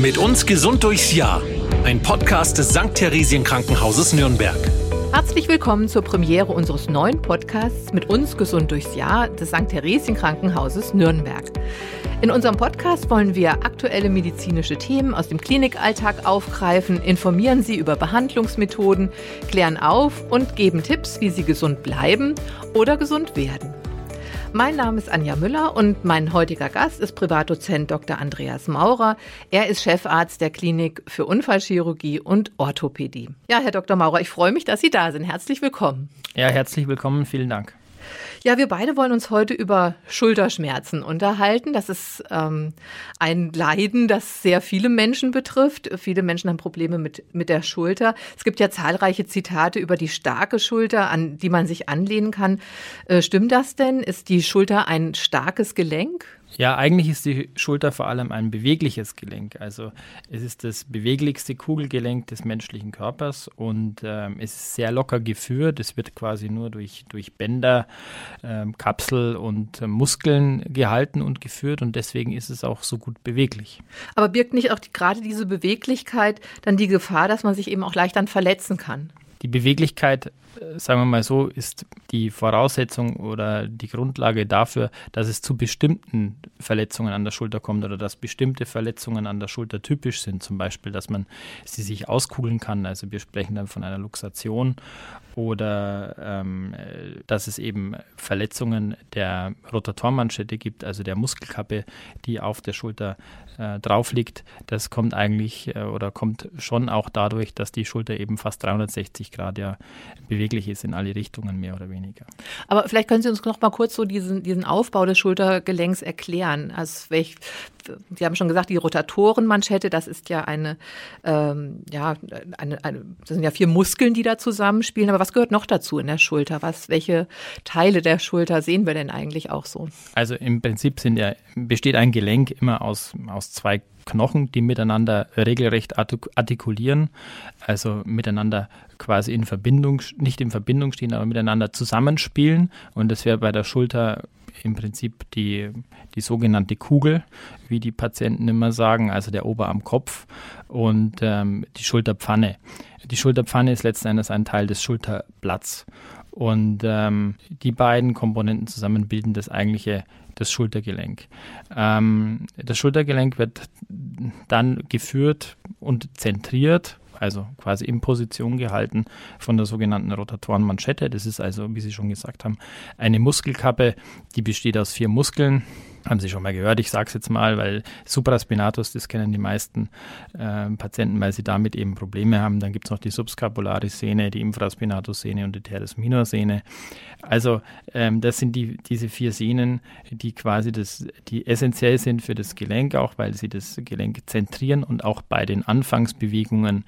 Mit uns gesund durchs Jahr. Ein Podcast des St. Theresien Krankenhauses Nürnberg. Herzlich willkommen zur Premiere unseres neuen Podcasts Mit uns gesund durchs Jahr des St. Theresien Krankenhauses Nürnberg. In unserem Podcast wollen wir aktuelle medizinische Themen aus dem Klinikalltag aufgreifen, informieren Sie über Behandlungsmethoden, klären auf und geben Tipps, wie Sie gesund bleiben oder gesund werden. Mein Name ist Anja Müller und mein heutiger Gast ist Privatdozent Dr. Andreas Maurer. Er ist Chefarzt der Klinik für Unfallchirurgie und Orthopädie. Ja, Herr Dr. Maurer, ich freue mich, dass Sie da sind. Herzlich willkommen. Ja, herzlich willkommen. Vielen Dank. Ja, wir beide wollen uns heute über Schulterschmerzen unterhalten. Das ist ähm, ein Leiden, das sehr viele Menschen betrifft. Viele Menschen haben Probleme mit, mit der Schulter. Es gibt ja zahlreiche Zitate über die starke Schulter, an die man sich anlehnen kann. Äh, stimmt das denn? Ist die Schulter ein starkes Gelenk? Ja, eigentlich ist die Schulter vor allem ein bewegliches Gelenk. Also es ist das beweglichste Kugelgelenk des menschlichen Körpers und ähm, es ist sehr locker geführt. Es wird quasi nur durch, durch Bänder, ähm, Kapsel und äh, Muskeln gehalten und geführt und deswegen ist es auch so gut beweglich. Aber birgt nicht auch die, gerade diese Beweglichkeit dann die Gefahr, dass man sich eben auch leicht dann verletzen kann? Die Beweglichkeit sagen wir mal so, ist die Voraussetzung oder die Grundlage dafür, dass es zu bestimmten Verletzungen an der Schulter kommt oder dass bestimmte Verletzungen an der Schulter typisch sind. Zum Beispiel, dass man sie sich auskugeln kann. Also wir sprechen dann von einer Luxation oder ähm, dass es eben Verletzungen der Rotatormanschette gibt, also der Muskelkappe, die auf der Schulter äh, drauf liegt. Das kommt eigentlich äh, oder kommt schon auch dadurch, dass die Schulter eben fast 360 Grad ja beweglich ist in alle Richtungen mehr oder weniger. Aber vielleicht können Sie uns noch mal kurz so diesen, diesen Aufbau des Schultergelenks erklären. Also welch, Sie haben schon gesagt, die Rotatorenmanschette, das ist ja eine, ähm, ja, eine, eine, das sind ja vier Muskeln, die da zusammenspielen. Aber was gehört noch dazu in der Schulter? Was, welche Teile der Schulter sehen wir denn eigentlich auch so? Also im Prinzip sind ja, besteht ein Gelenk immer aus, aus zwei Knochen, die miteinander regelrecht artikulieren, also miteinander quasi in Verbindung, nicht in Verbindung stehen, aber miteinander zusammenspielen. Und das wäre bei der Schulter im Prinzip die, die sogenannte Kugel, wie die Patienten immer sagen, also der Oberarmkopf und ähm, die Schulterpfanne. Die Schulterpfanne ist letzten Endes ein Teil des Schulterblatts. Und ähm, die beiden Komponenten zusammen bilden das eigentliche das Schultergelenk. Ähm, das Schultergelenk wird dann geführt und zentriert also quasi in Position gehalten von der sogenannten Rotatorenmanschette. Das ist also, wie Sie schon gesagt haben, eine Muskelkappe, die besteht aus vier Muskeln. Haben Sie schon mal gehört, ich sage es jetzt mal, weil Supraspinatus, das kennen die meisten äh, Patienten, weil sie damit eben Probleme haben. Dann gibt es noch die Subscapularis-Sehne, die Infraspinatus-Sehne und die Teres minor-Sehne. Also ähm, das sind die, diese vier Sehnen, die quasi das, die essentiell sind für das Gelenk, auch weil sie das Gelenk zentrieren und auch bei den Anfangsbewegungen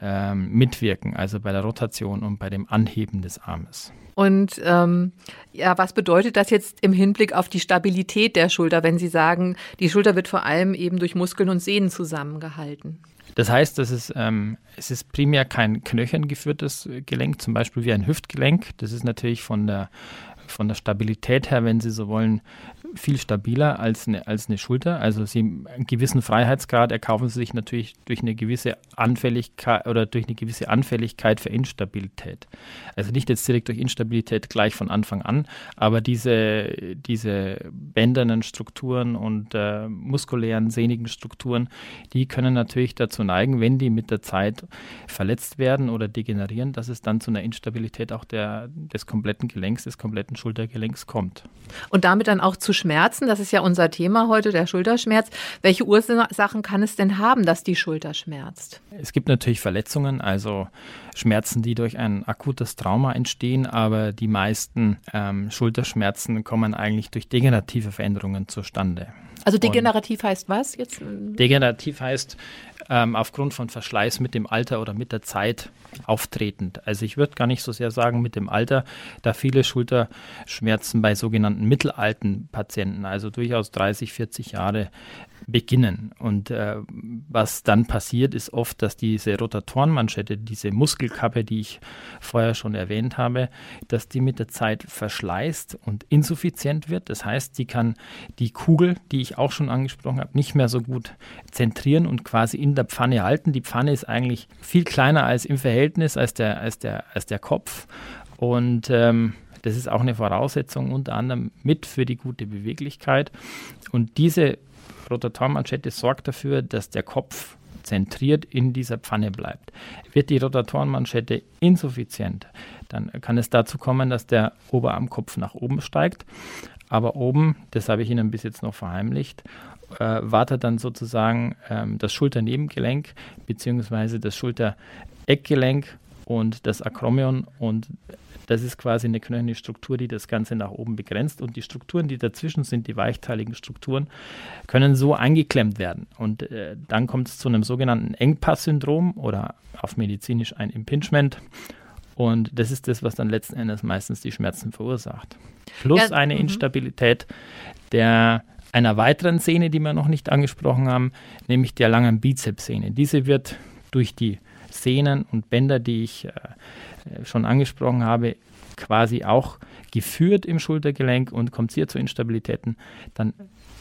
ähm, mitwirken, also bei der Rotation und bei dem Anheben des Armes. Und ähm, ja, was bedeutet das jetzt im Hinblick auf die Stabilität der Schulter, wenn Sie sagen, die Schulter wird vor allem eben durch Muskeln und Sehnen zusammengehalten? Das heißt, dass es, ähm, es ist primär kein knöcherngeführtes Gelenk, zum Beispiel wie ein Hüftgelenk. Das ist natürlich von der, von der Stabilität her, wenn Sie so wollen, viel stabiler als eine, als eine Schulter. Also sie einen gewissen Freiheitsgrad erkaufen sie sich natürlich durch eine gewisse Anfälligkeit oder durch eine gewisse Anfälligkeit für Instabilität. Also nicht jetzt direkt durch Instabilität gleich von Anfang an, aber diese, diese bändernen Strukturen und äh, muskulären, sehnigen Strukturen, die können natürlich dazu neigen, wenn die mit der Zeit verletzt werden oder degenerieren, dass es dann zu einer Instabilität auch der, des kompletten Gelenks, des kompletten Schultergelenks kommt. Und damit dann auch zu Schmerzen, das ist ja unser Thema heute, der Schulterschmerz. Welche Ursachen kann es denn haben, dass die Schulter schmerzt? Es gibt natürlich Verletzungen, also Schmerzen, die durch ein akutes Trauma entstehen, aber die meisten ähm, Schulterschmerzen kommen eigentlich durch degenerative Veränderungen zustande. Also degenerativ Und heißt was jetzt? Degenerativ heißt, ähm, aufgrund von Verschleiß mit dem Alter oder mit der Zeit auftretend. Also ich würde gar nicht so sehr sagen mit dem Alter, da viele Schulterschmerzen bei sogenannten mittelalten Patienten, also durchaus 30, 40 Jahre beginnen. Und äh, was dann passiert, ist oft, dass diese Rotatorenmanschette, diese Muskelkappe, die ich vorher schon erwähnt habe, dass die mit der Zeit verschleißt und insuffizient wird. Das heißt, die kann die Kugel, die ich auch schon angesprochen habe, nicht mehr so gut zentrieren und quasi in der Pfanne halten. Die Pfanne ist eigentlich viel kleiner als im Verhältnis als der, als der, als der Kopf. Und ähm, das ist auch eine Voraussetzung unter anderem mit für die gute Beweglichkeit. Und diese Rotatormanschette sorgt dafür, dass der Kopf zentriert in dieser Pfanne bleibt. Wird die Rotatorenmanschette insuffizient, dann kann es dazu kommen, dass der Oberarmkopf nach oben steigt. Aber oben, das habe ich Ihnen bis jetzt noch verheimlicht, äh, wartet dann sozusagen ähm, das Schulternebengelenk bzw. das Schultereckgelenk und das Akromion und das ist quasi eine knöcherne Struktur, die das Ganze nach oben begrenzt. Und die Strukturen, die dazwischen sind, die weichteiligen Strukturen, können so eingeklemmt werden. Und äh, dann kommt es zu einem sogenannten Engpass-Syndrom oder auf medizinisch ein Impingement. Und das ist das, was dann letzten Endes meistens die Schmerzen verursacht. Plus ja, eine -hmm. Instabilität der einer weiteren Sehne, die wir noch nicht angesprochen haben, nämlich der langen Bizepssehne. Diese wird durch die Sehnen und Bänder, die ich äh, äh, schon angesprochen habe, quasi auch geführt im Schultergelenk und kommt hier zu Instabilitäten, dann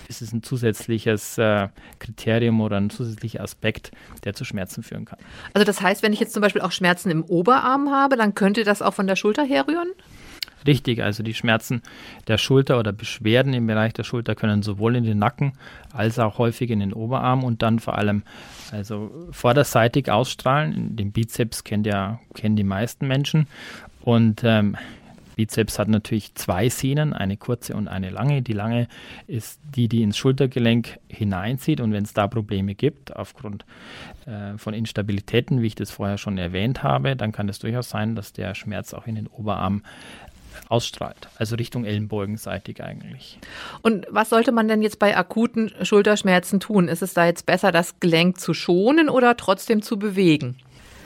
ist es ein zusätzliches äh, Kriterium oder ein zusätzlicher Aspekt, der zu Schmerzen führen kann. Also das heißt, wenn ich jetzt zum Beispiel auch Schmerzen im Oberarm habe, dann könnte das auch von der Schulter herrühren? Richtig, also die Schmerzen der Schulter oder Beschwerden im Bereich der Schulter können sowohl in den Nacken als auch häufig in den Oberarm und dann vor allem also vorderseitig ausstrahlen. Den Bizeps kennt ja, kennen die meisten Menschen. Und ähm, Bizeps hat natürlich zwei Sehnen, eine kurze und eine lange. Die lange ist die, die ins Schultergelenk hineinzieht. Und wenn es da Probleme gibt, aufgrund äh, von Instabilitäten, wie ich das vorher schon erwähnt habe, dann kann es durchaus sein, dass der Schmerz auch in den Oberarm ausstrahlt, also Richtung Ellenbogenseitig eigentlich. Und was sollte man denn jetzt bei akuten Schulterschmerzen tun? Ist es da jetzt besser, das Gelenk zu schonen oder trotzdem zu bewegen?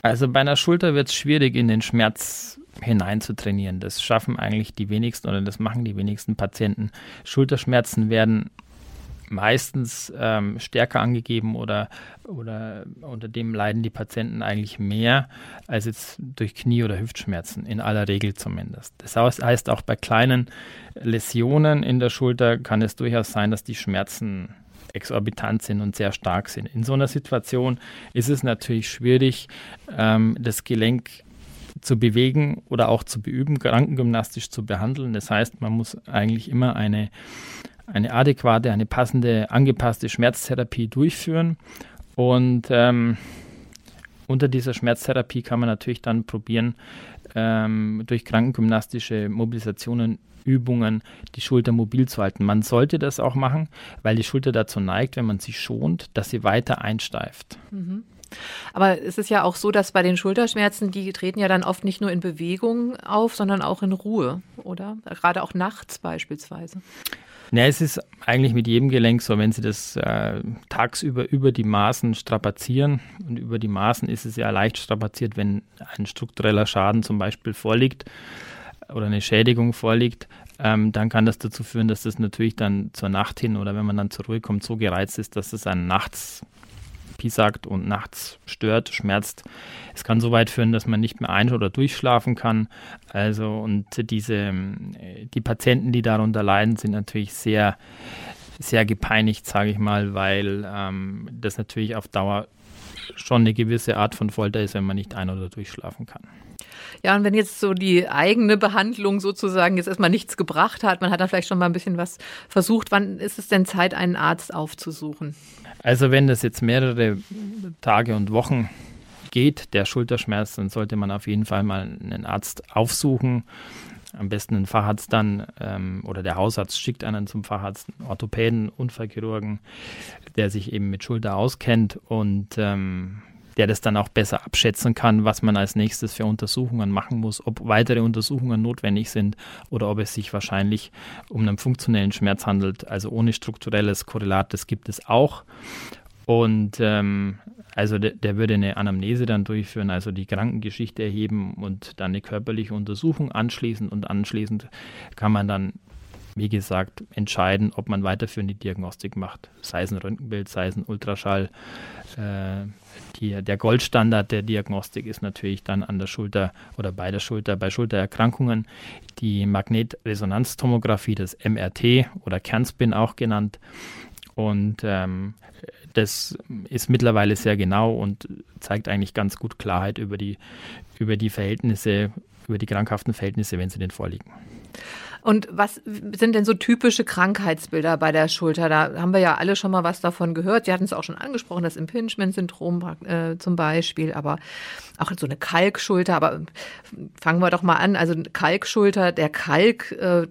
Also bei einer Schulter wird es schwierig, in den Schmerz hinein zu trainieren. Das schaffen eigentlich die wenigsten oder das machen die wenigsten Patienten. Schulterschmerzen werden meistens ähm, stärker angegeben oder, oder unter dem leiden die Patienten eigentlich mehr als jetzt durch Knie- oder Hüftschmerzen, in aller Regel zumindest. Das heißt, auch bei kleinen Läsionen in der Schulter kann es durchaus sein, dass die Schmerzen exorbitant sind und sehr stark sind. In so einer Situation ist es natürlich schwierig, ähm, das Gelenk zu bewegen oder auch zu beüben, krankengymnastisch zu behandeln. Das heißt, man muss eigentlich immer eine eine adäquate, eine passende, angepasste Schmerztherapie durchführen. Und ähm, unter dieser Schmerztherapie kann man natürlich dann probieren, ähm, durch krankengymnastische Mobilisationen, Übungen die Schulter mobil zu halten. Man sollte das auch machen, weil die Schulter dazu neigt, wenn man sie schont, dass sie weiter einsteift. Mhm. Aber es ist ja auch so, dass bei den Schulterschmerzen, die treten ja dann oft nicht nur in Bewegung auf, sondern auch in Ruhe, oder? Gerade auch nachts beispielsweise. Ja, es ist eigentlich mit jedem Gelenk so, wenn Sie das äh, tagsüber über die Maßen strapazieren und über die Maßen ist es ja leicht strapaziert, wenn ein struktureller Schaden zum Beispiel vorliegt oder eine Schädigung vorliegt, ähm, dann kann das dazu führen, dass das natürlich dann zur Nacht hin oder wenn man dann zur Ruhe kommt, so gereizt ist, dass es einen nachts piesackt und nachts stört, schmerzt. Es kann so weit führen, dass man nicht mehr ein- oder durchschlafen kann. Also und diese die Patienten, die darunter leiden, sind natürlich sehr sehr gepeinigt, sage ich mal, weil ähm, das natürlich auf Dauer schon eine gewisse Art von Folter ist, wenn man nicht ein- oder durchschlafen kann. Ja, und wenn jetzt so die eigene Behandlung sozusagen jetzt erstmal nichts gebracht hat, man hat da vielleicht schon mal ein bisschen was versucht, wann ist es denn Zeit, einen Arzt aufzusuchen? Also wenn das jetzt mehrere Tage und Wochen geht, der Schulterschmerz, dann sollte man auf jeden Fall mal einen Arzt aufsuchen. Am besten einen Facharzt dann ähm, oder der Hausarzt schickt einen zum Facharzt, einen Orthopäden, Unfallchirurgen, der sich eben mit Schulter auskennt und ähm, der das dann auch besser abschätzen kann, was man als nächstes für Untersuchungen machen muss, ob weitere Untersuchungen notwendig sind oder ob es sich wahrscheinlich um einen funktionellen Schmerz handelt. Also ohne strukturelles Korrelat, das gibt es auch. Und ähm, also der, der, würde eine Anamnese dann durchführen, also die Krankengeschichte erheben und dann eine körperliche Untersuchung anschließend und anschließend kann man dann, wie gesagt, entscheiden, ob man weiterführende Diagnostik macht. Sei es ein Röntgenbild, sei es ein Ultraschall. Äh, die, der Goldstandard der Diagnostik ist natürlich dann an der Schulter oder bei der Schulter, bei Schultererkrankungen die Magnetresonanztomographie, das MRT oder Kernspin auch genannt. Und ähm, das ist mittlerweile sehr genau und zeigt eigentlich ganz gut Klarheit über die, über die Verhältnisse, über die krankhaften Verhältnisse, wenn sie denn vorliegen. Und was sind denn so typische Krankheitsbilder bei der Schulter? Da haben wir ja alle schon mal was davon gehört. Sie hatten es auch schon angesprochen, das Impingement-Syndrom äh, zum Beispiel, aber auch so eine Kalkschulter. Aber fangen wir doch mal an. Also Kalkschulter, der Kalk äh,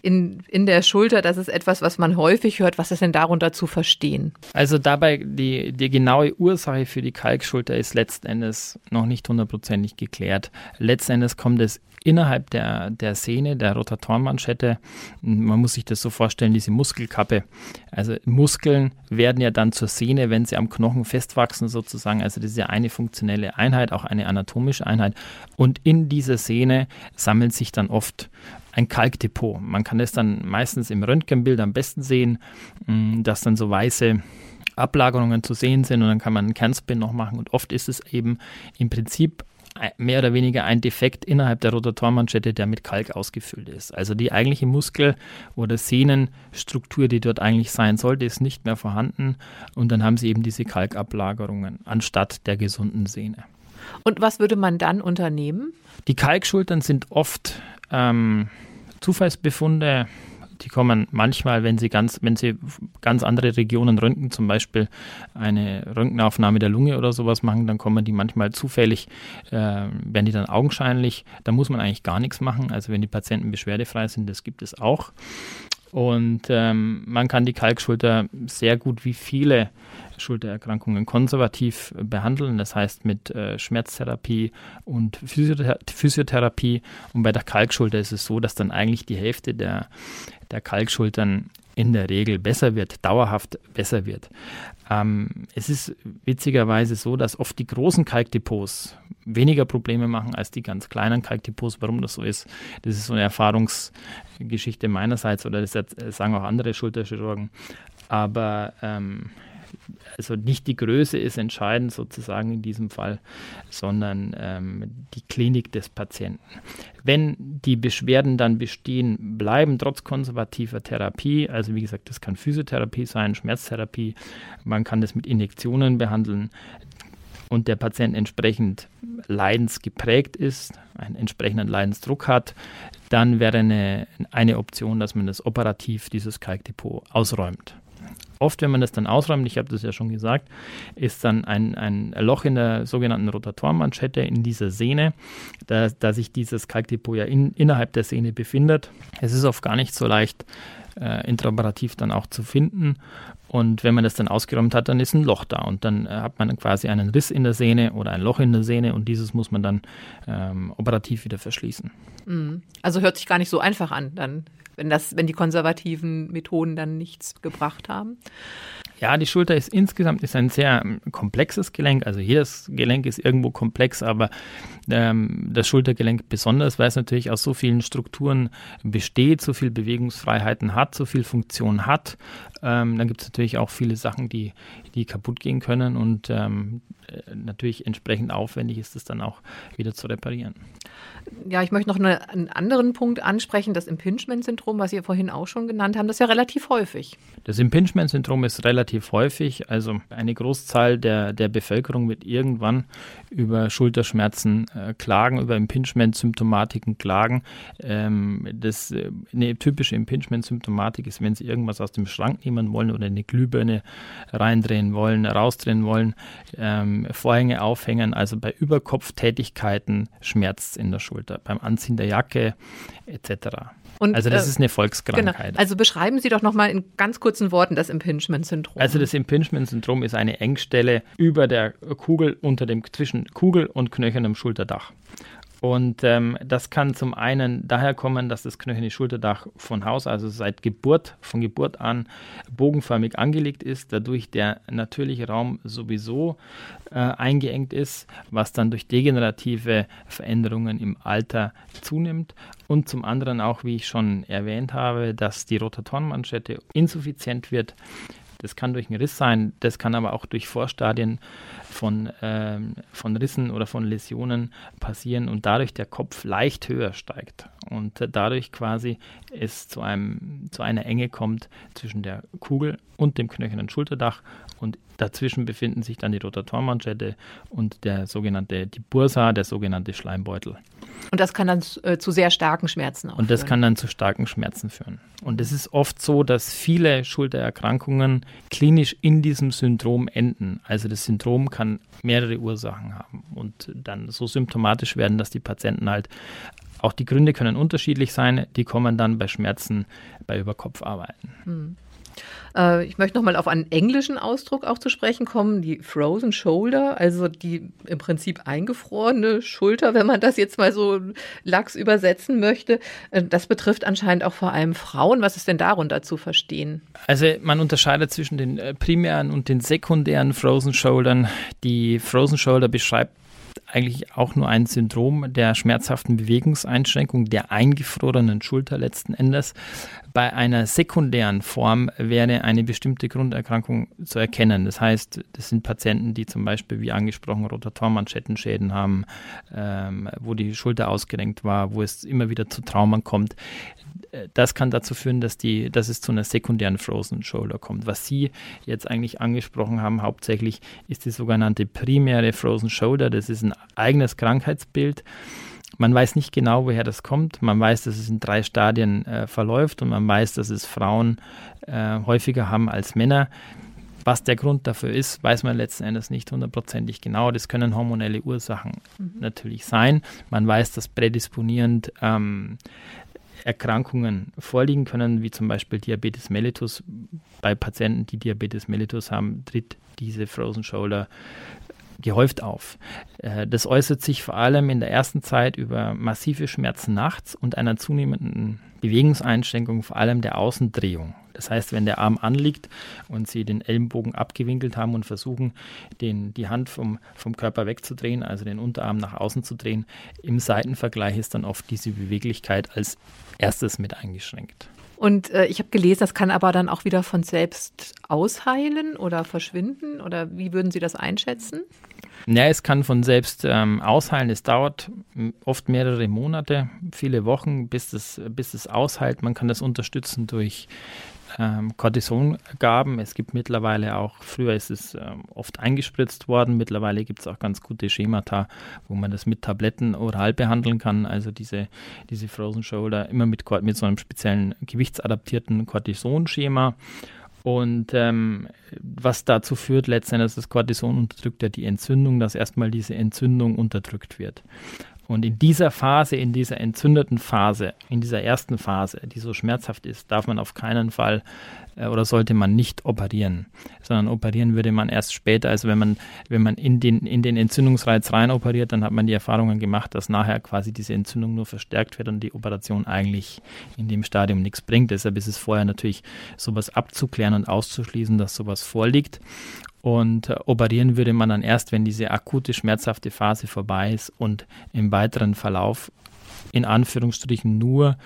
in, in der Schulter, das ist etwas, was man häufig hört. Was ist denn darunter zu verstehen? Also dabei, die, die genaue Ursache für die Kalkschulter ist letzten Endes noch nicht hundertprozentig geklärt. Letzten Endes kommt es innerhalb der, der Sehne, der Rotatorenmanschette, man muss sich das so vorstellen, diese Muskelkappe. Also Muskeln werden ja dann zur Sehne, wenn sie am Knochen festwachsen sozusagen. Also das ist ja eine funktionelle Einheit, auch eine anatomische Einheit. Und in dieser Sehne sammelt sich dann oft ein Kalkdepot. Man kann das dann meistens im Röntgenbild am besten sehen, mm, dass dann so weiße Ablagerungen zu sehen sind und dann kann man einen Kernspin noch machen und oft ist es eben im Prinzip mehr oder weniger ein Defekt innerhalb der Rotatormanschette, der mit Kalk ausgefüllt ist. Also die eigentliche Muskel- oder Sehnenstruktur, die dort eigentlich sein sollte, ist nicht mehr vorhanden und dann haben sie eben diese Kalkablagerungen anstatt der gesunden Sehne. Und was würde man dann unternehmen? Die Kalkschultern sind oft ähm, Zufallsbefunde die kommen manchmal, wenn sie ganz, wenn sie ganz andere Regionen röntgen, zum Beispiel eine Röntgenaufnahme der Lunge oder sowas machen, dann kommen die manchmal zufällig, äh, werden die dann augenscheinlich. Da muss man eigentlich gar nichts machen. Also wenn die Patienten beschwerdefrei sind, das gibt es auch. Und ähm, man kann die Kalkschulter sehr gut wie viele Schultererkrankungen konservativ behandeln, das heißt mit äh, Schmerztherapie und Physiothera Physiotherapie. Und bei der Kalkschulter ist es so, dass dann eigentlich die Hälfte der, der Kalkschultern in der Regel besser wird, dauerhaft besser wird. Ähm, es ist witzigerweise so, dass oft die großen Kalkdepots weniger Probleme machen als die ganz kleinen Kalkdepots. Warum das so ist, das ist so eine Erfahrungsgeschichte meinerseits oder das sagen auch andere Schulterchirurgen. Aber ähm, also nicht die Größe ist entscheidend sozusagen in diesem Fall, sondern ähm, die Klinik des Patienten. Wenn die Beschwerden dann bestehen bleiben, trotz konservativer Therapie, also wie gesagt, das kann Physiotherapie sein, Schmerztherapie, man kann das mit Injektionen behandeln, und der Patient entsprechend leidensgeprägt ist, einen entsprechenden Leidensdruck hat, dann wäre eine, eine Option, dass man das operativ, dieses Kalkdepot, ausräumt. Oft, wenn man das dann ausräumt, ich habe das ja schon gesagt, ist dann ein, ein Loch in der sogenannten Rotatormanschette in dieser Sehne, da, da sich dieses Kalkdepot ja in, innerhalb der Sehne befindet. Es ist oft gar nicht so leicht, äh, intraoperativ dann auch zu finden. Und wenn man das dann ausgeräumt hat, dann ist ein Loch da und dann äh, hat man quasi einen Riss in der Sehne oder ein Loch in der Sehne und dieses muss man dann ähm, operativ wieder verschließen. Mhm. Also hört sich gar nicht so einfach an, dann wenn, das, wenn die konservativen Methoden dann nichts gebracht haben? Ja, die Schulter ist insgesamt ist ein sehr ähm, komplexes Gelenk. Also jedes Gelenk ist irgendwo komplex, aber ähm, das Schultergelenk besonders, weil es natürlich aus so vielen Strukturen besteht, so viel Bewegungsfreiheiten hat, so viel Funktion hat. Ähm, dann gibt es natürlich auch viele Sachen, die, die kaputt gehen können und ähm, äh, natürlich entsprechend aufwendig ist es dann auch wieder zu reparieren. Ja, ich möchte noch eine, einen anderen Punkt ansprechen, das Impingement-Syndrom, was Sie vorhin auch schon genannt haben, das ist ja relativ häufig. Das Impingement-Syndrom ist relativ häufig, also eine Großzahl der, der Bevölkerung wird irgendwann über Schulterschmerzen äh, klagen, über Impingement-Symptomatiken klagen. Ähm, das, äh, eine typische Impingement-Symptomatik ist, wenn Sie irgendwas aus dem Schrank nehmen wollen oder eine Glühbirne reindrehen wollen, rausdrehen wollen, ähm, Vorhänge aufhängen, also bei Überkopftätigkeiten schmerzt es in der Schulter, beim Anziehen der Jacke etc. Und, also das äh, ist eine Volkskrankheit. Genau. Also beschreiben Sie doch nochmal in ganz kurzen Worten das Impingement-Syndrom. Also das Impingement-Syndrom ist eine Engstelle über der Kugel, unter dem zwischen Kugel und knöchernem Schulterdach. Und ähm, das kann zum einen daher kommen, dass das knöcherne Schulterdach von Haus, also seit Geburt, von Geburt an bogenförmig angelegt ist, dadurch der natürliche Raum sowieso äh, eingeengt ist, was dann durch degenerative Veränderungen im Alter zunimmt. Und zum anderen auch, wie ich schon erwähnt habe, dass die Rotatorenmanschette insuffizient wird. Das kann durch einen Riss sein, das kann aber auch durch Vorstadien von, ähm, von Rissen oder von Läsionen passieren und dadurch der Kopf leicht höher steigt und dadurch quasi es zu, einem, zu einer Enge kommt zwischen der Kugel und dem knöchernen Schulterdach und dazwischen befinden sich dann die Rotatormanschette und der sogenannte, die Bursa, der sogenannte Schleimbeutel. Und das kann dann äh, zu sehr starken Schmerzen auch Und das führen. kann dann zu starken Schmerzen führen. Und es ist oft so, dass viele Schultererkrankungen klinisch in diesem Syndrom enden. Also das Syndrom kann mehrere Ursachen haben und dann so symptomatisch werden, dass die Patienten halt auch die Gründe können unterschiedlich sein, die kommen dann bei Schmerzen bei Überkopfarbeiten. Hm. Äh, ich möchte nochmal auf einen englischen Ausdruck auch zu sprechen kommen, die Frozen Shoulder, also die im Prinzip eingefrorene Schulter, wenn man das jetzt mal so lax übersetzen möchte. Äh, das betrifft anscheinend auch vor allem Frauen. Was ist denn darunter zu verstehen? Also man unterscheidet zwischen den äh, primären und den sekundären Frozen Shouldern. Die Frozen Shoulder beschreibt eigentlich auch nur ein Syndrom der schmerzhaften Bewegungseinschränkung der eingefrorenen Schulter letzten Endes. Bei einer sekundären Form wäre eine bestimmte Grunderkrankung zu erkennen. Das heißt, das sind Patienten, die zum Beispiel, wie angesprochen, Rotatormanschettenschäden haben, ähm, wo die Schulter ausgerenkt war, wo es immer wieder zu Traumen kommt. Das kann dazu führen, dass, die, dass es zu einer sekundären Frozen Shoulder kommt. Was Sie jetzt eigentlich angesprochen haben, hauptsächlich ist die sogenannte primäre Frozen Shoulder. Das ist ein eigenes Krankheitsbild. Man weiß nicht genau, woher das kommt. Man weiß, dass es in drei Stadien äh, verläuft und man weiß, dass es Frauen äh, häufiger haben als Männer. Was der Grund dafür ist, weiß man letzten Endes nicht hundertprozentig genau. Das können hormonelle Ursachen mhm. natürlich sein. Man weiß, dass prädisponierend ähm, Erkrankungen vorliegen können, wie zum Beispiel Diabetes mellitus. Bei Patienten, die Diabetes mellitus haben, tritt diese Frozen Shoulder gehäuft auf. Äh, das äußert sich vor allem in der ersten Zeit über massive Schmerzen nachts und einer zunehmenden Bewegungseinschränkung, vor allem der Außendrehung. Das heißt, wenn der Arm anliegt und Sie den Ellenbogen abgewinkelt haben und versuchen, den, die Hand vom, vom Körper wegzudrehen, also den Unterarm nach außen zu drehen, im Seitenvergleich ist dann oft diese Beweglichkeit als erstes mit eingeschränkt. Und äh, ich habe gelesen, das kann aber dann auch wieder von selbst ausheilen oder verschwinden. Oder wie würden Sie das einschätzen? Ja, es kann von selbst ähm, ausheilen. Es dauert oft mehrere Monate, viele Wochen, bis es, bis es ausheilt. Man kann das unterstützen durch ähm, Cortisongaben. Es gibt mittlerweile auch, früher ist es ähm, oft eingespritzt worden, mittlerweile gibt es auch ganz gute Schemata, wo man das mit Tabletten oral behandeln kann. Also diese, diese Frozen Shoulder immer mit, mit so einem speziellen gewichtsadaptierten Cortison-Schema. Und ähm, was dazu führt, letztendlich das Cortison unterdrückt ja die Entzündung, dass erstmal diese Entzündung unterdrückt wird. Und in dieser Phase, in dieser entzündeten Phase, in dieser ersten Phase, die so schmerzhaft ist, darf man auf keinen Fall äh, oder sollte man nicht operieren, sondern operieren würde man erst später. Also wenn man, wenn man in den, in den Entzündungsreiz rein operiert, dann hat man die Erfahrungen gemacht, dass nachher quasi diese Entzündung nur verstärkt wird und die Operation eigentlich in dem Stadium nichts bringt. Deshalb ist es vorher natürlich sowas abzuklären und auszuschließen, dass sowas vorliegt. Und äh, operieren würde man dann erst, wenn diese akute schmerzhafte Phase vorbei ist und im weiteren Verlauf in Anführungsstrichen nur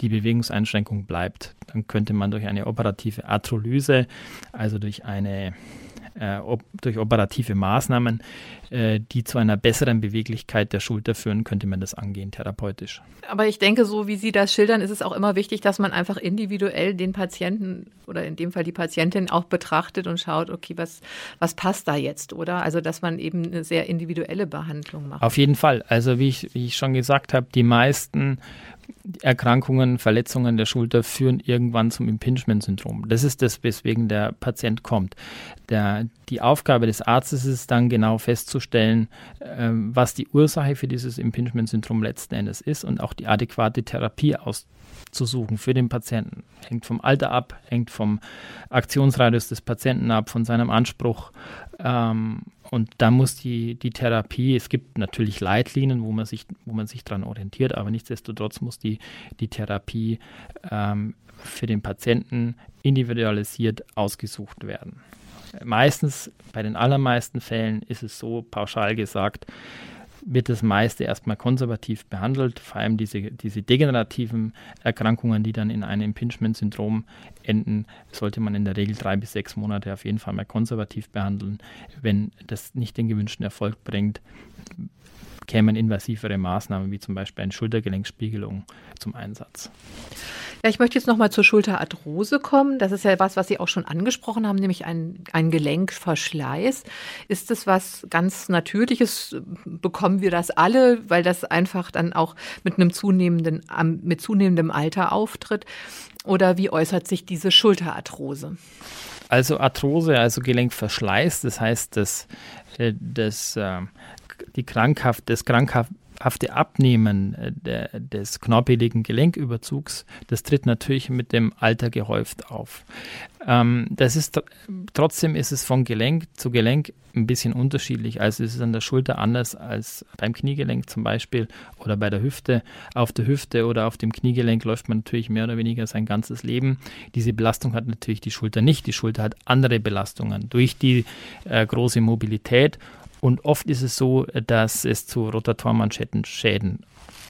die Bewegungseinschränkung bleibt. Dann könnte man durch eine operative Arthrolyse, also durch eine äh, ob, durch operative Maßnahmen, äh, die zu einer besseren Beweglichkeit der Schulter führen, könnte man das angehen, therapeutisch. Aber ich denke, so wie Sie das schildern, ist es auch immer wichtig, dass man einfach individuell den Patienten oder in dem Fall die Patientin auch betrachtet und schaut, okay, was, was passt da jetzt, oder? Also, dass man eben eine sehr individuelle Behandlung macht. Auf jeden Fall. Also, wie ich, wie ich schon gesagt habe, die meisten Erkrankungen, Verletzungen der Schulter führen irgendwann zum Impingement-Syndrom. Das ist das, weswegen der Patient kommt. Der, die Aufgabe des Arztes ist dann genau festzustellen, festzustellen, äh, was die Ursache für dieses Impingement-Syndrom letzten Endes ist und auch die adäquate Therapie auszusuchen für den Patienten. Hängt vom Alter ab, hängt vom Aktionsradius des Patienten ab, von seinem Anspruch. Ähm, und da muss die, die Therapie, es gibt natürlich Leitlinien, wo man sich, wo man sich dran orientiert, aber nichtsdestotrotz muss die, die Therapie ähm, für den Patienten individualisiert ausgesucht werden. Meistens, bei den allermeisten Fällen ist es so, pauschal gesagt, wird das meiste erstmal konservativ behandelt, vor allem diese, diese degenerativen Erkrankungen, die dann in einem Impingement-Syndrom enden, sollte man in der Regel drei bis sechs Monate auf jeden Fall mal konservativ behandeln. Wenn das nicht den gewünschten Erfolg bringt, kämen invasivere Maßnahmen wie zum Beispiel eine Schultergelenkspiegelung zum Einsatz. Ja, ich möchte jetzt nochmal zur Schulterarthrose kommen. Das ist ja was, was Sie auch schon angesprochen haben, nämlich ein, ein Gelenkverschleiß. Ist das was ganz Natürliches? Bekommen wir das alle, weil das einfach dann auch mit einem zunehmenden, mit zunehmendem Alter auftritt? Oder wie äußert sich diese Schulterarthrose? Also Arthrose, also Gelenkverschleiß, das heißt, dass äh, das, äh, die krankhaft, das krankhaft hafte Abnehmen äh, der, des knorpeligen Gelenküberzugs, das tritt natürlich mit dem Alter gehäuft auf. Ähm, das ist trotzdem ist es von Gelenk zu Gelenk ein bisschen unterschiedlich. Also es ist an der Schulter anders als beim Kniegelenk zum Beispiel oder bei der Hüfte. Auf der Hüfte oder auf dem Kniegelenk läuft man natürlich mehr oder weniger sein ganzes Leben. Diese Belastung hat natürlich die Schulter nicht. Die Schulter hat andere Belastungen durch die äh, große Mobilität und oft ist es so, dass es zu Rotatormanschettenschäden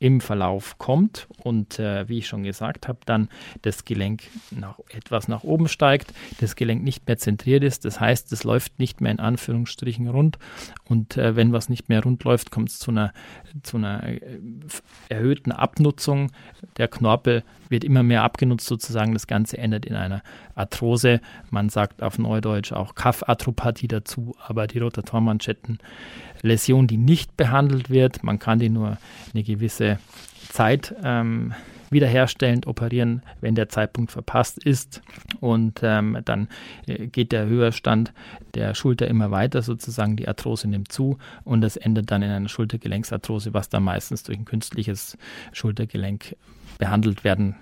im Verlauf kommt und äh, wie ich schon gesagt habe, dann das Gelenk nach, etwas nach oben steigt, das Gelenk nicht mehr zentriert ist, das heißt, es läuft nicht mehr in Anführungsstrichen rund und äh, wenn was nicht mehr rund läuft, kommt es zu einer, zu einer äh, erhöhten Abnutzung. Der Knorpel wird immer mehr abgenutzt sozusagen, das Ganze endet in einer Arthrose. Man sagt auf Neudeutsch auch Kaffarthropathie dazu, aber die Rotatormanschetten Läsion, die nicht behandelt wird. Man kann die nur eine gewisse Zeit ähm, wiederherstellend operieren, wenn der Zeitpunkt verpasst ist. Und ähm, dann äh, geht der Höherstand der Schulter immer weiter, sozusagen die Arthrose nimmt zu und das endet dann in einer Schultergelenksarthrose, was dann meistens durch ein künstliches Schultergelenk behandelt werden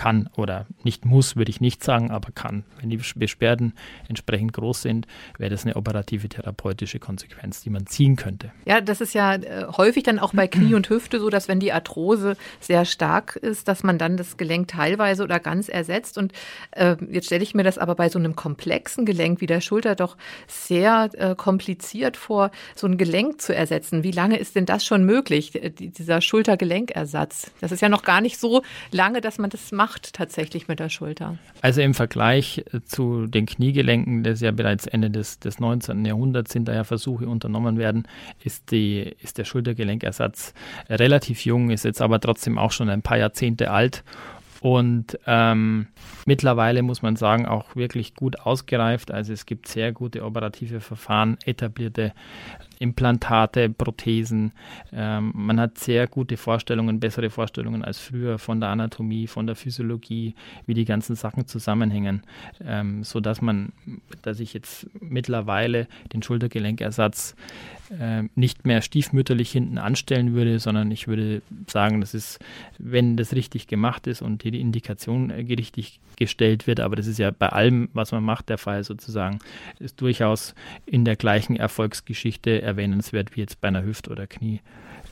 kann oder nicht muss, würde ich nicht sagen, aber kann. Wenn die Beschwerden entsprechend groß sind, wäre das eine operative therapeutische Konsequenz, die man ziehen könnte. Ja, das ist ja äh, häufig dann auch bei Knie und Hüfte so, dass wenn die Arthrose sehr stark ist, dass man dann das Gelenk teilweise oder ganz ersetzt. Und äh, jetzt stelle ich mir das aber bei so einem komplexen Gelenk wie der Schulter doch sehr äh, kompliziert vor, so ein Gelenk zu ersetzen. Wie lange ist denn das schon möglich, dieser Schultergelenkersatz? Das ist ja noch gar nicht so lange, dass man das macht macht tatsächlich mit der Schulter? Also im Vergleich äh, zu den Kniegelenken, das ja bereits Ende des, des 19. Jahrhunderts sind da ja Versuche unternommen werden, ist, die, ist der Schultergelenkersatz relativ jung, ist jetzt aber trotzdem auch schon ein paar Jahrzehnte alt und ähm, mittlerweile muss man sagen, auch wirklich gut ausgereift. Also es gibt sehr gute operative Verfahren, etablierte Implantate, Prothesen. Ähm, man hat sehr gute Vorstellungen, bessere Vorstellungen als früher von der Anatomie, von der Physiologie, wie die ganzen Sachen zusammenhängen, ähm, so dass man, dass ich jetzt mittlerweile den Schultergelenkersatz äh, nicht mehr stiefmütterlich hinten anstellen würde, sondern ich würde sagen, das ist, wenn das richtig gemacht ist und die Indikation äh, richtig gestellt wird, aber das ist ja bei allem, was man macht, der Fall sozusagen, ist durchaus in der gleichen Erfolgsgeschichte erwähnenswert wie jetzt bei einer Hüft- oder Knie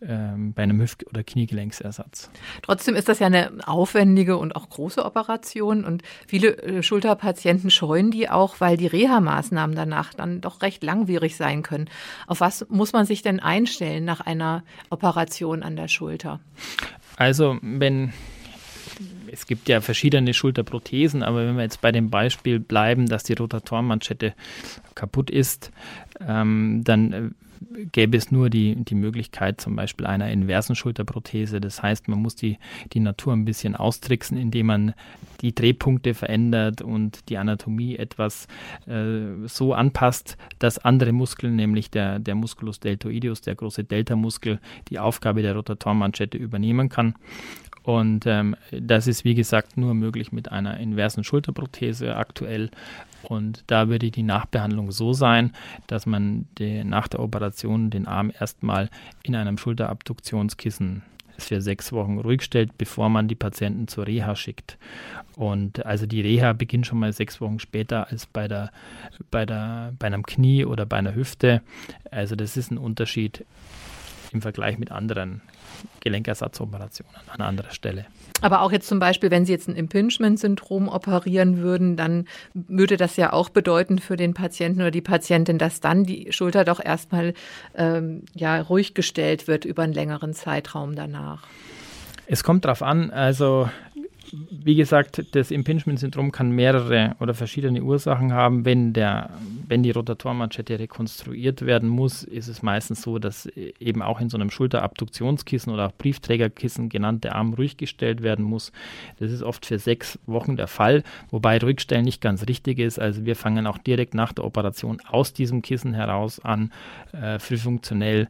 ähm, bei einem Hüft- oder Kniegelenksersatz. Trotzdem ist das ja eine aufwendige und auch große Operation und viele äh, Schulterpatienten scheuen die auch, weil die Reha-Maßnahmen danach dann doch recht langwierig sein können. Auf was muss man sich denn einstellen nach einer Operation an der Schulter? Also wenn es gibt ja verschiedene Schulterprothesen, aber wenn wir jetzt bei dem Beispiel bleiben, dass die Rotatormanschette kaputt ist, ähm, dann äh, gäbe es nur die, die Möglichkeit zum Beispiel einer inversen Schulterprothese. Das heißt, man muss die, die Natur ein bisschen austricksen, indem man die Drehpunkte verändert und die Anatomie etwas äh, so anpasst, dass andere Muskeln, nämlich der, der Musculus deltoideus, der große Deltamuskel, die Aufgabe der Rotatormanschette übernehmen kann. Und ähm, das ist, wie gesagt, nur möglich mit einer inversen Schulterprothese aktuell. Und da würde die Nachbehandlung so sein, dass man die, nach der Operation den Arm erstmal in einem Schulterabduktionskissen für sechs Wochen ruhig stellt, bevor man die Patienten zur Reha schickt. Und also die Reha beginnt schon mal sechs Wochen später als bei, der, bei, der, bei einem Knie oder bei einer Hüfte. Also das ist ein Unterschied im Vergleich mit anderen Gelenkersatzoperationen an anderer Stelle. Aber auch jetzt zum Beispiel, wenn Sie jetzt ein Impingement-Syndrom operieren würden, dann würde das ja auch bedeuten für den Patienten oder die Patientin, dass dann die Schulter doch erstmal ähm, ja, ruhig gestellt wird über einen längeren Zeitraum danach. Es kommt darauf an, also wie gesagt, das Impingement-Syndrom kann mehrere oder verschiedene Ursachen haben. Wenn, der, wenn die Rotatormanschette rekonstruiert werden muss, ist es meistens so, dass eben auch in so einem Schulterabduktionskissen oder auch Briefträgerkissen genannt der Arm ruhig gestellt werden muss. Das ist oft für sechs Wochen der Fall, wobei Rückstellen nicht ganz richtig ist. Also wir fangen auch direkt nach der Operation aus diesem Kissen heraus an, äh, früh funktionell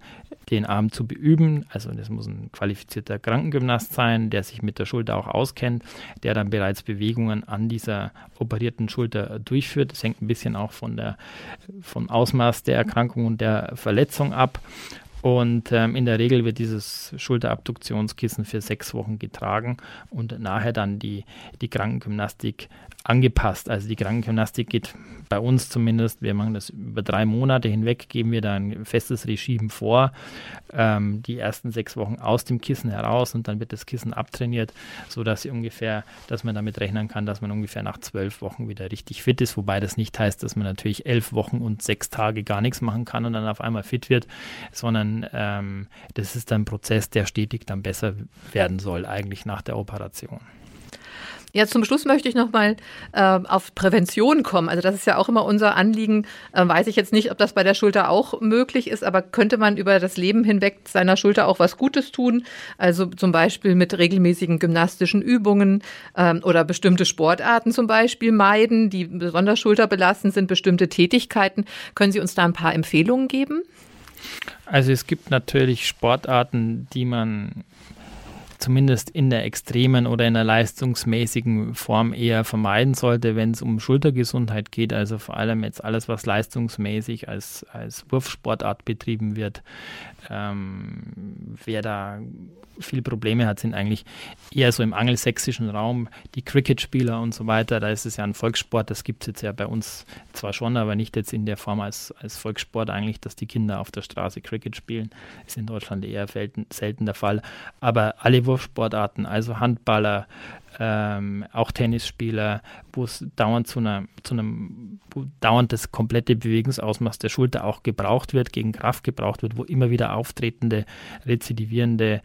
den Arm zu beüben. Also das muss ein qualifizierter Krankengymnast sein, der sich mit der Schulter auch auskennt der dann bereits Bewegungen an dieser operierten Schulter durchführt. Das hängt ein bisschen auch von der, vom Ausmaß der Erkrankung und der Verletzung ab. Und ähm, in der Regel wird dieses Schulterabduktionskissen für sechs Wochen getragen und nachher dann die, die Krankengymnastik angepasst. Also die Krankengymnastik geht bei uns zumindest, wir machen das über drei Monate hinweg, geben wir da ein festes Regime vor, ähm, die ersten sechs Wochen aus dem Kissen heraus und dann wird das Kissen abtrainiert, sodass sie ungefähr, dass man damit rechnen kann, dass man ungefähr nach zwölf Wochen wieder richtig fit ist, wobei das nicht heißt, dass man natürlich elf Wochen und sechs Tage gar nichts machen kann und dann auf einmal fit wird, sondern ähm, das ist ein Prozess, der stetig dann besser werden soll, eigentlich nach der Operation. Ja, zum Schluss möchte ich noch mal äh, auf Prävention kommen. Also das ist ja auch immer unser Anliegen. Äh, weiß ich jetzt nicht, ob das bei der Schulter auch möglich ist, aber könnte man über das Leben hinweg seiner Schulter auch was Gutes tun? Also zum Beispiel mit regelmäßigen gymnastischen Übungen äh, oder bestimmte Sportarten zum Beispiel meiden, die besonders schulterbelastend sind, bestimmte Tätigkeiten. Können Sie uns da ein paar Empfehlungen geben? Also es gibt natürlich Sportarten, die man zumindest in der extremen oder in der leistungsmäßigen Form eher vermeiden sollte, wenn es um Schultergesundheit geht. Also vor allem jetzt alles, was leistungsmäßig als, als Wurfsportart betrieben wird. Ähm, wer da viele Probleme hat, sind eigentlich eher so im angelsächsischen Raum die Cricket-Spieler und so weiter. Da ist es ja ein Volkssport, das gibt es jetzt ja bei uns zwar schon, aber nicht jetzt in der Form als, als Volkssport eigentlich, dass die Kinder auf der Straße Cricket spielen. Ist in Deutschland eher selten, selten der Fall. Aber alle Wurfsportarten, also Handballer, ähm, auch Tennisspieler, wo es dauernd zu, einer, zu einem, wo dauernd das komplette Bewegungsausmaß der Schulter auch gebraucht wird, gegen Kraft gebraucht wird, wo immer wieder auftretende, rezidivierende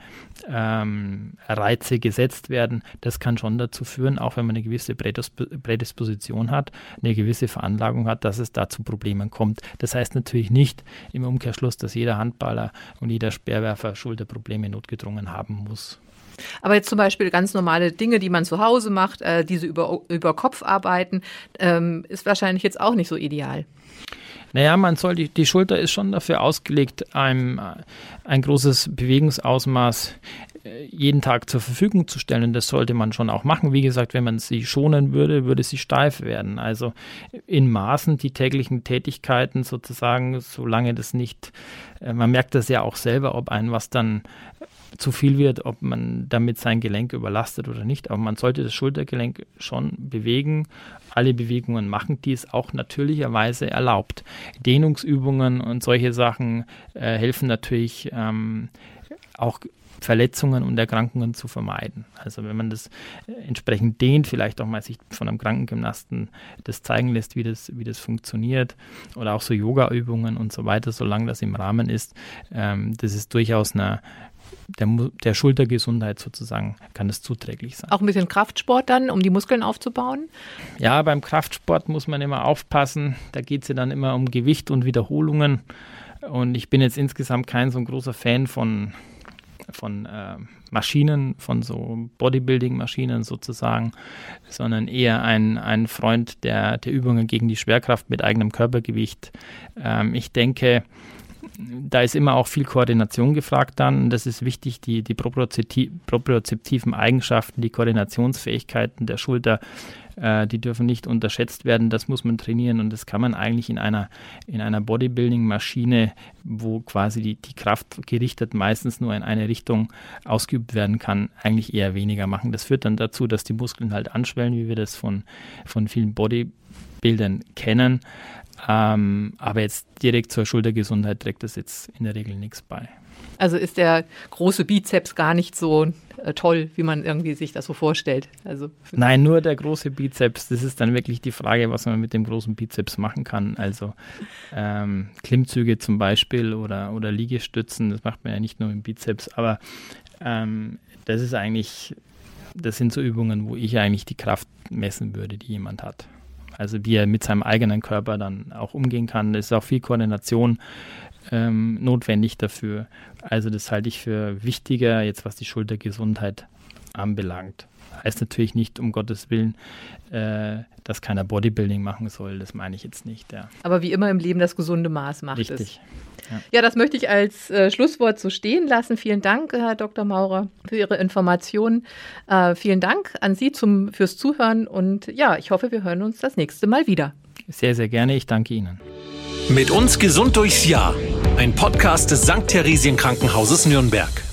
ähm, Reize gesetzt werden. Das kann schon dazu führen, auch wenn man eine gewisse Prädisposition hat, eine gewisse Veranlagung hat, dass es da zu Problemen kommt. Das heißt natürlich nicht im Umkehrschluss, dass jeder Handballer und jeder Speerwerfer Schulterprobleme notgedrungen haben muss. Aber jetzt zum Beispiel ganz normale Dinge, die man zu Hause macht, äh, diese über, über Kopf arbeiten, ähm, ist wahrscheinlich jetzt auch nicht so ideal. Naja, man soll die, die Schulter ist schon dafür ausgelegt, ein, ein großes Bewegungsausmaß äh, jeden Tag zur Verfügung zu stellen. Und das sollte man schon auch machen. Wie gesagt, wenn man sie schonen würde, würde sie steif werden. Also in Maßen die täglichen Tätigkeiten sozusagen, solange das nicht, äh, man merkt das ja auch selber, ob ein was dann zu viel wird, ob man damit sein Gelenk überlastet oder nicht. Aber man sollte das Schultergelenk schon bewegen, alle Bewegungen machen, die es auch natürlicherweise erlaubt. Dehnungsübungen und solche Sachen äh, helfen natürlich ähm, auch Verletzungen und Erkrankungen zu vermeiden. Also wenn man das äh, entsprechend dehnt, vielleicht auch mal sich von einem Krankengymnasten das zeigen lässt, wie das, wie das funktioniert oder auch so Yoga-Übungen und so weiter, solange das im Rahmen ist, ähm, das ist durchaus eine der, der Schultergesundheit sozusagen kann es zuträglich sein. Auch ein bisschen Kraftsport dann, um die Muskeln aufzubauen? Ja, beim Kraftsport muss man immer aufpassen. Da geht es ja dann immer um Gewicht und Wiederholungen. Und ich bin jetzt insgesamt kein so ein großer Fan von, von äh, Maschinen, von so Bodybuilding-Maschinen sozusagen, sondern eher ein, ein Freund der, der Übungen gegen die Schwerkraft mit eigenem Körpergewicht. Ähm, ich denke, da ist immer auch viel Koordination gefragt dann. Das ist wichtig, die, die propriozeptiven Eigenschaften, die Koordinationsfähigkeiten der Schulter äh, die dürfen nicht unterschätzt werden. Das muss man trainieren und das kann man eigentlich in einer, in einer Bodybuilding-Maschine, wo quasi die, die Kraft gerichtet meistens nur in eine Richtung ausgeübt werden kann, eigentlich eher weniger machen. Das führt dann dazu, dass die Muskeln halt anschwellen, wie wir das von, von vielen Bodybuildern kennen. Ähm, aber jetzt direkt zur Schultergesundheit trägt das jetzt in der Regel nichts bei. Also ist der große Bizeps gar nicht so äh, toll, wie man irgendwie sich das so vorstellt. Also Nein, nur der große Bizeps. Das ist dann wirklich die Frage, was man mit dem großen Bizeps machen kann. Also ähm, Klimmzüge zum Beispiel oder, oder Liegestützen, das macht man ja nicht nur im Bizeps, aber ähm, das ist eigentlich, das sind so Übungen, wo ich eigentlich die Kraft messen würde, die jemand hat. Also wie er mit seinem eigenen Körper dann auch umgehen kann. Es ist auch viel Koordination ähm, notwendig dafür. Also das halte ich für wichtiger, jetzt was die Schultergesundheit anbelangt. Heißt natürlich nicht, um Gottes Willen, äh, dass keiner Bodybuilding machen soll. Das meine ich jetzt nicht. Ja. Aber wie immer im Leben das gesunde Maß macht Richtig. es. Ja. ja, das möchte ich als äh, Schlusswort so stehen lassen. Vielen Dank, Herr Dr. Maurer, für Ihre Informationen. Äh, vielen Dank an Sie zum, fürs Zuhören und ja, ich hoffe, wir hören uns das nächste Mal wieder. Sehr, sehr gerne. Ich danke Ihnen. Mit uns gesund durchs Jahr. Ein Podcast des St. Theresien Krankenhauses Nürnberg.